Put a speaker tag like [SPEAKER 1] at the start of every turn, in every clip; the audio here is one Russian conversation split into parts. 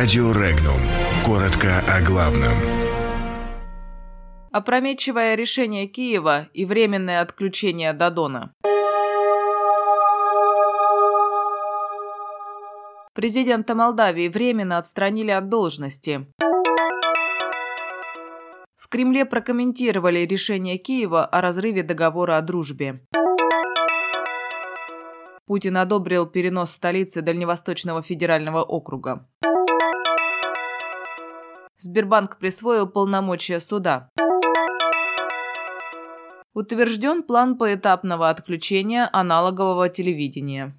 [SPEAKER 1] Радио Регнум. Коротко о главном.
[SPEAKER 2] Опрометчивое решение Киева и временное отключение Додона. Президента Молдавии временно отстранили от должности. В Кремле прокомментировали решение Киева о разрыве договора о дружбе. Путин одобрил перенос столицы Дальневосточного федерального округа. Сбербанк присвоил полномочия суда. Утвержден план поэтапного отключения аналогового телевидения.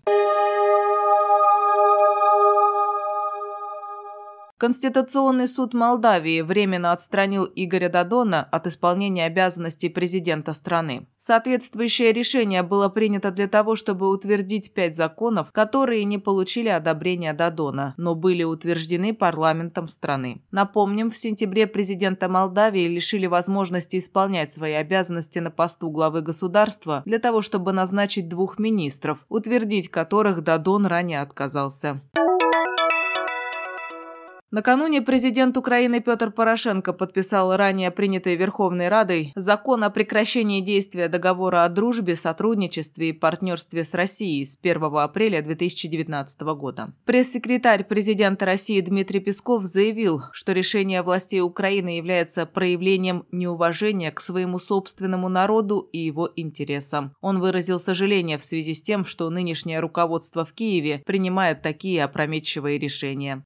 [SPEAKER 2] Конституционный суд Молдавии временно отстранил Игоря Дадона от исполнения обязанностей президента страны. Соответствующее решение было принято для того, чтобы утвердить пять законов, которые не получили одобрения Дадона, но были утверждены парламентом страны. Напомним, в сентябре президента Молдавии лишили возможности исполнять свои обязанности на посту главы государства для того, чтобы назначить двух министров, утвердить которых Дадон ранее отказался. Накануне президент Украины Петр Порошенко подписал ранее принятый Верховной Радой закон о прекращении действия договора о дружбе, сотрудничестве и партнерстве с Россией с 1 апреля 2019 года. Пресс-секретарь президента России Дмитрий Песков заявил, что решение властей Украины является проявлением неуважения к своему собственному народу и его интересам. Он выразил сожаление в связи с тем, что нынешнее руководство в Киеве принимает такие опрометчивые решения.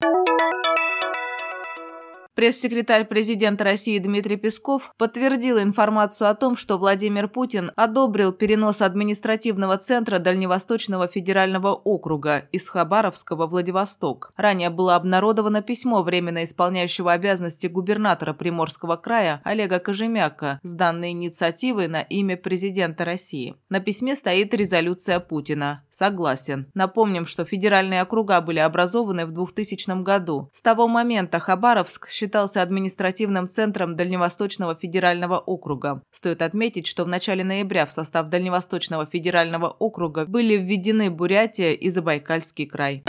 [SPEAKER 2] Пресс-секретарь президента России Дмитрий Песков подтвердил информацию о том, что Владимир Путин одобрил перенос административного центра Дальневосточного федерального округа из Хабаровского Владивосток. Ранее было обнародовано письмо временно исполняющего обязанности губернатора Приморского края Олега Кожемяка с данной инициативой на имя президента России. На письме стоит резолюция Путина. Согласен. Напомним, что федеральные округа были образованы в 2000 году. С того момента Хабаровск считался административным центром Дальневосточного федерального округа. Стоит отметить, что в начале ноября в состав Дальневосточного федерального округа были введены Бурятия и Забайкальский край.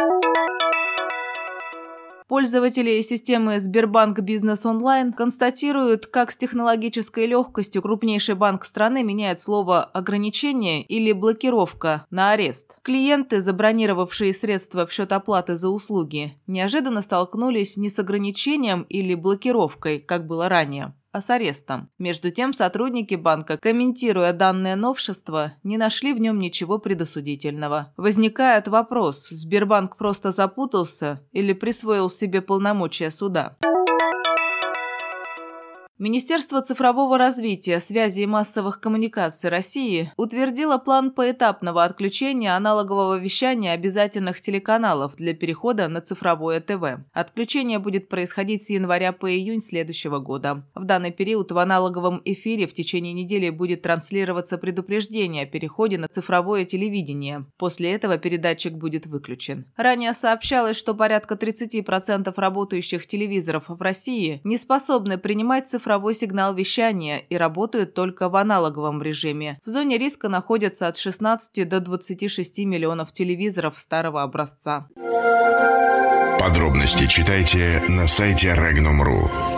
[SPEAKER 2] Пользователи системы Сбербанк Бизнес Онлайн констатируют, как с технологической легкостью крупнейший банк страны меняет слово «ограничение» или «блокировка» на арест. Клиенты, забронировавшие средства в счет оплаты за услуги, неожиданно столкнулись не с ограничением или блокировкой, как было ранее, а с арестом. Между тем, сотрудники банка, комментируя данное новшество, не нашли в нем ничего предосудительного. Возникает вопрос, Сбербанк просто запутался или присвоил себе полномочия суда? Министерство цифрового развития, связи и массовых коммуникаций России утвердило план поэтапного отключения аналогового вещания обязательных телеканалов для перехода на цифровое ТВ. Отключение будет происходить с января по июнь следующего года. В данный период в аналоговом эфире в течение недели будет транслироваться предупреждение о переходе на цифровое телевидение. После этого передатчик будет выключен. Ранее сообщалось, что порядка 30% работающих телевизоров в России не способны принимать цифровое цифровой сигнал вещания и работают только в аналоговом режиме. В зоне риска находятся от 16 до 26 миллионов телевизоров старого образца.
[SPEAKER 1] Подробности читайте на сайте Regnum.ru.